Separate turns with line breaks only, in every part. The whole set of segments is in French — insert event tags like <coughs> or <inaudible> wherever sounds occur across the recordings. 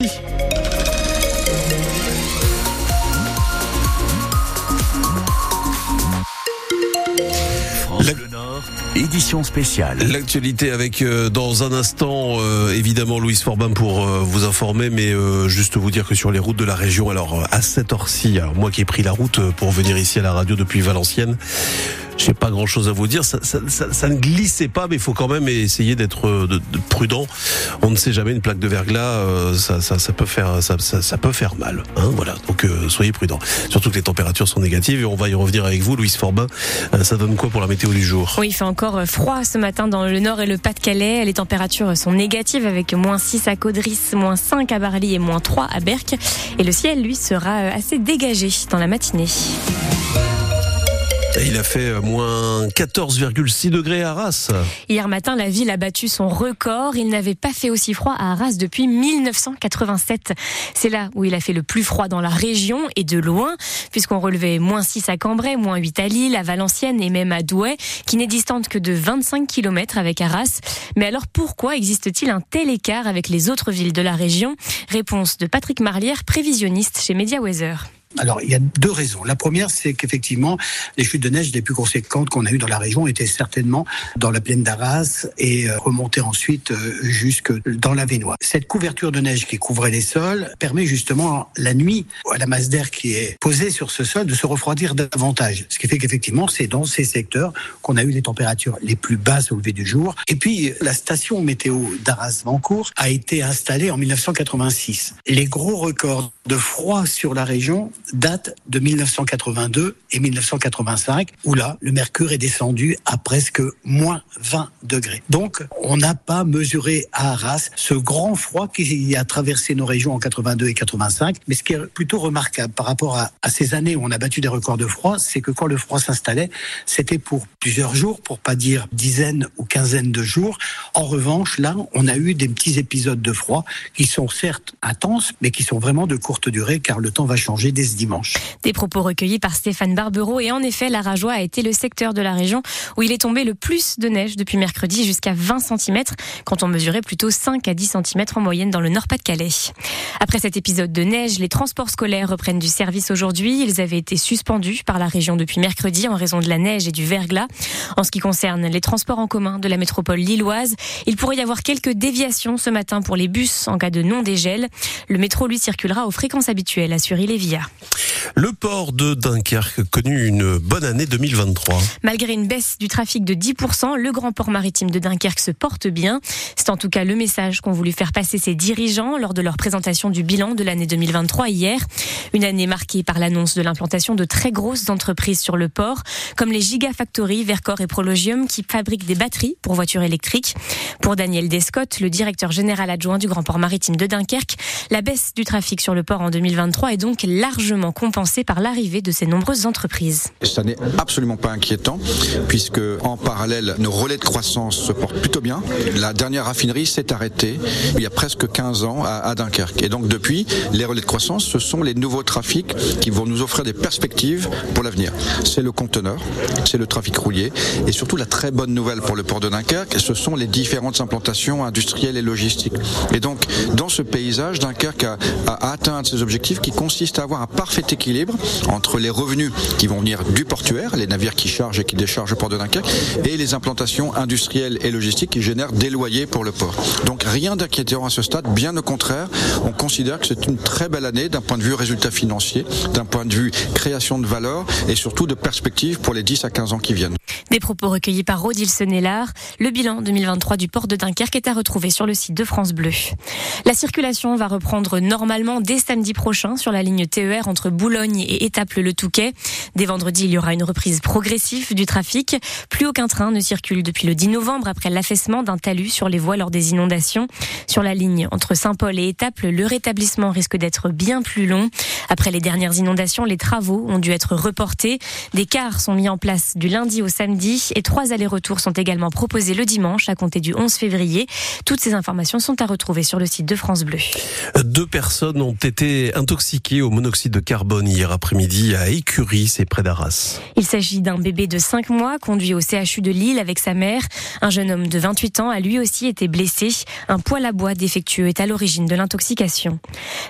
Le Nord, édition spéciale.
L'actualité avec euh, dans un instant euh, évidemment Louise Forbin pour euh, vous informer mais euh, juste vous dire que sur les routes de la région alors à cette heure-ci alors moi qui ai pris la route euh, pour venir ici à la radio depuis Valenciennes j'ai pas grand chose à vous dire. Ça, ça, ça, ça ne glissait pas, mais il faut quand même essayer d'être euh, de, de prudent. On ne sait jamais une plaque de verglas, euh, ça, ça, ça peut faire, ça, ça, ça peut faire mal. Hein, voilà. Donc euh, soyez prudents. Surtout que les températures sont négatives et on va y revenir avec vous, Louise Forbin. Euh, ça donne quoi pour la météo du jour?
Oui, il fait encore froid ce matin dans le nord et le Pas-de-Calais. Les températures sont négatives avec moins 6 à Caudris, moins 5 à Barly et moins 3 à Berck. Et le ciel, lui, sera assez dégagé dans la matinée.
Il a fait euh, moins 14,6 degrés à Arras.
Hier matin, la ville a battu son record. Il n'avait pas fait aussi froid à Arras depuis 1987. C'est là où il a fait le plus froid dans la région et de loin, puisqu'on relevait moins 6 à Cambrai, moins 8 à Lille, à Valenciennes et même à Douai, qui n'est distante que de 25 km avec Arras. Mais alors pourquoi existe-t-il un tel écart avec les autres villes de la région? Réponse de Patrick Marlière, prévisionniste chez Media Weather.
Alors, il y a deux raisons. La première, c'est qu'effectivement, les chutes de neige les plus conséquentes qu'on a eues dans la région étaient certainement dans la plaine d'Arras et euh, remontaient ensuite euh, jusque dans la Vénois. Cette couverture de neige qui couvrait les sols permet justement la nuit à la masse d'air qui est posée sur ce sol de se refroidir davantage. Ce qui fait qu'effectivement, c'est dans ces secteurs qu'on a eu les températures les plus basses au lever du jour. Et puis, la station météo d'Arras-Vancourt a été installée en 1986. Les gros records de froid sur la région datent de 1982 et 1985, où là, le mercure est descendu à presque moins 20 degrés. Donc, on n'a pas mesuré à Arras ce grand froid qui a traversé nos régions en 82 et 85. Mais ce qui est plutôt remarquable par rapport à, ces années où on a battu des records de froid, c'est que quand le froid s'installait, c'était pour plusieurs jours, pour pas dire dizaines ou quinzaines de jours. En revanche, là, on a eu des petits épisodes de froid qui sont certes intenses, mais qui sont vraiment de courte durée, car le temps va changer ce dimanche.
Des propos recueillis par Stéphane Barbereau et en effet, la Rajoie a été le secteur de la région où il est tombé le plus de neige depuis mercredi jusqu'à 20 cm quand on mesurait plutôt 5 à 10 cm en moyenne dans le Nord-Pas-de-Calais. Après cet épisode de neige, les transports scolaires reprennent du service aujourd'hui. Ils avaient été suspendus par la région depuis mercredi en raison de la neige et du verglas. En ce qui concerne les transports en commun de la métropole lilloise, il pourrait y avoir quelques déviations ce matin pour les bus en cas de non-dégel. Le métro, lui, circulera aux fréquences habituelles, à Sury-Lévia.
Le port de Dunkerque connu une bonne année 2023.
Malgré une baisse du trafic de 10%, le grand port maritime de Dunkerque se porte bien. C'est en tout cas le message qu'ont voulu faire passer ses dirigeants lors de leur présentation du bilan de l'année 2023 hier. Une année marquée par l'annonce de l'implantation de très grosses entreprises sur le port, comme les Gigafactories, Vercor et Prologium, qui fabriquent des batteries pour voitures électriques. Pour Daniel Descott, le directeur général adjoint du grand port maritime de Dunkerque, la baisse du trafic sur le port en 2023 est donc largement par l'arrivée de ces nombreuses entreprises.
Ça n'est absolument pas inquiétant, puisque en parallèle, nos relais de croissance se portent plutôt bien. La dernière raffinerie s'est arrêtée il y a presque 15 ans à, Dunkerque. Et donc depuis, les relais de croissance, ce sont les nouveaux trafics qui vont nous offrir des perspectives pour l'avenir. C'est le conteneur, c'est le trafic roulier, et surtout la très bonne nouvelle pour le port de Dunkerque, ce sont les différentes implantations industrielles et logistiques. Et donc, dans ce paysage, Dunkerque a, atteint ses objectifs qui consistent à avoir un parfait équilibre entre les revenus qui vont venir du portuaire, les navires qui chargent et qui déchargent le port de Dunkerque, et les implantations industrielles et logistiques qui génèrent des loyers pour le port. Donc rien d'inquiétant à ce stade, bien au contraire, on considère que c'est une très belle année d'un point de vue résultat financier, d'un point de vue création de valeur et surtout de perspectives pour les 10 à 15 ans qui viennent.
Des propos recueillis par Odile Senelard. Le bilan 2023 du port de Dunkerque est à retrouver sur le site de France Bleu. La circulation va reprendre normalement dès samedi prochain sur la ligne TER entre Boulogne et Étaples-le-Touquet. Dès vendredi, il y aura une reprise progressive du trafic. Plus aucun train ne circule depuis le 10 novembre après l'affaissement d'un talus sur les voies lors des inondations. Sur la ligne entre Saint-Paul et Étaples, le rétablissement risque d'être bien plus long. Après les dernières inondations, les travaux ont dû être reportés. Des cars sont mis en place du lundi au samedi et trois allers-retours sont également proposés le dimanche à compter du 11 février. Toutes ces informations sont à retrouver sur le site de France Bleu.
Deux personnes ont été intoxiquées au monoxyde de carbone Hier après-midi à Écurie, c'est près d'Arras.
Il s'agit d'un bébé de 5 mois conduit au CHU de Lille avec sa mère. Un jeune homme de 28 ans a lui aussi été blessé. Un poêle à bois défectueux est à l'origine de l'intoxication.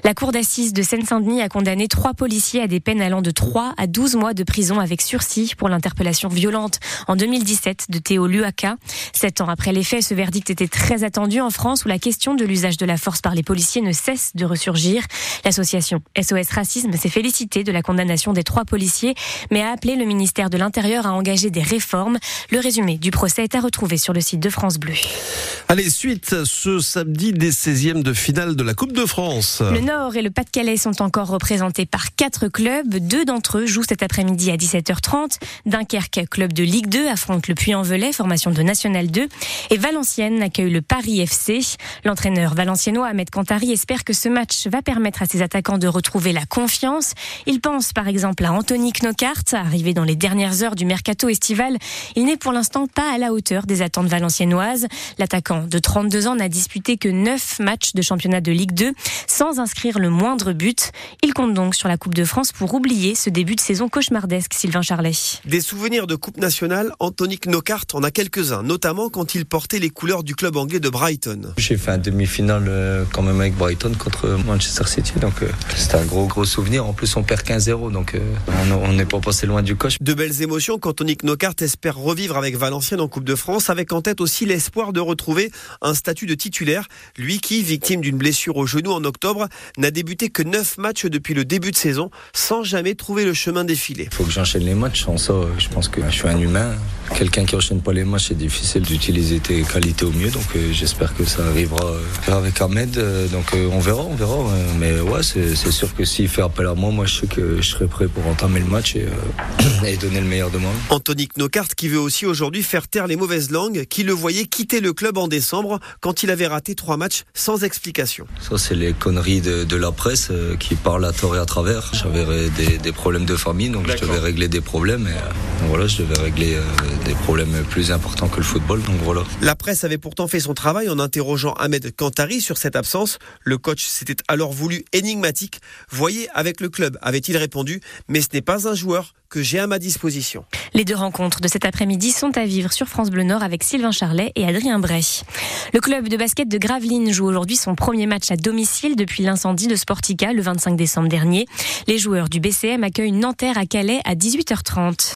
La cour d'assises de Seine-Saint-Denis a condamné trois policiers à des peines allant de 3 à 12 mois de prison avec sursis pour l'interpellation violente en 2017 de Théo Luaka. Sept ans après les faits, ce verdict était très attendu en France où la question de l'usage de la force par les policiers ne cesse de ressurgir. L'association SOS Racisme s'est félicitée de la condamnation des trois policiers, mais a appelé le ministère de l'Intérieur à engager des réformes. Le résumé du procès est à retrouver sur le site de France Bleu.
Allez, suite ce samedi des 16e de finale de la Coupe de France.
Le Nord et le Pas-de-Calais sont encore représentés par quatre clubs. Deux d'entre eux jouent cet après-midi à 17h30. Dunkerque, club de Ligue 2, affronte le Puy-en-Velay, formation de National 2. Et Valenciennes accueille le Paris FC. L'entraîneur valenciennois Ahmed Kantari espère que ce match va permettre à ses attaquants de retrouver la confiance. Il pense par exemple à Anthony Knockaert, arrivé dans les dernières heures du mercato estival. Il n'est pour l'instant pas à la hauteur des attentes valenciennoises. L'attaquant de 32 ans n'a disputé que 9 matchs de championnat de Ligue 2 sans inscrire le moindre but. Il compte donc sur la Coupe de France pour oublier ce début de saison cauchemardesque, Sylvain Charlet.
Des souvenirs de Coupe nationale, Anthony Knockaert en a quelques-uns, notamment quand il portait les couleurs du club anglais de Brighton.
J'ai fait un demi-finale euh, quand même avec Brighton contre Manchester City, donc euh, c'était un gros gros souvenir. En plus, on perd 15-0, donc euh, on n'est pas passé loin du coche.
De belles émotions quand Tony Knockaert espère revivre avec Valenciennes en Coupe de France, avec en tête aussi l'espoir de retrouver un statut de titulaire. Lui qui, victime d'une blessure au genou en octobre, n'a débuté que 9 matchs depuis le début de saison, sans jamais trouver le chemin défilé.
Il faut que j'enchaîne les matchs. En ça, je pense que je suis un humain. Quelqu'un qui enchaîne pas les matchs, c'est difficile d'utiliser tes qualités au mieux. Donc j'espère que ça arrivera avec Ahmed. donc on verra, on verra. mais ouais, c'est sûr que s'il fait appel à moi, moi je sais que je serai prêt pour entamer le match et, <coughs> et donner le meilleur de moi.
Anthony Knockaert qui veut aussi aujourd'hui faire taire les mauvaises langues qui le voyaient quitter le club en décembre quand il avait raté trois matchs sans explication.
Ça, c'est les conneries de, de la presse euh, qui parlent à tort et à travers. J'avais des, des, problèmes de famille, donc je devais régler des problèmes. Et, euh, voilà, je devais régler euh, des problèmes plus importants que le football. Donc voilà.
La presse avait pourtant fait son travail en interrogeant Ahmed Kantari sur cette absence. Le coach s'était alors voulu énigmatique. Voyez avec le club, avait-il répondu, mais ce n'est pas un joueur que j'ai à ma disposition.
Les deux rencontres de cet après-midi sont à vivre sur France Bleu Nord avec Sylvain Charlet et Adrien Bray. Le club de basket de Gravelines joue aujourd'hui son premier match à domicile depuis l'incendie de Sportica le 25 décembre dernier. Les joueurs du BCM accueillent Nanterre à Calais à 18h30.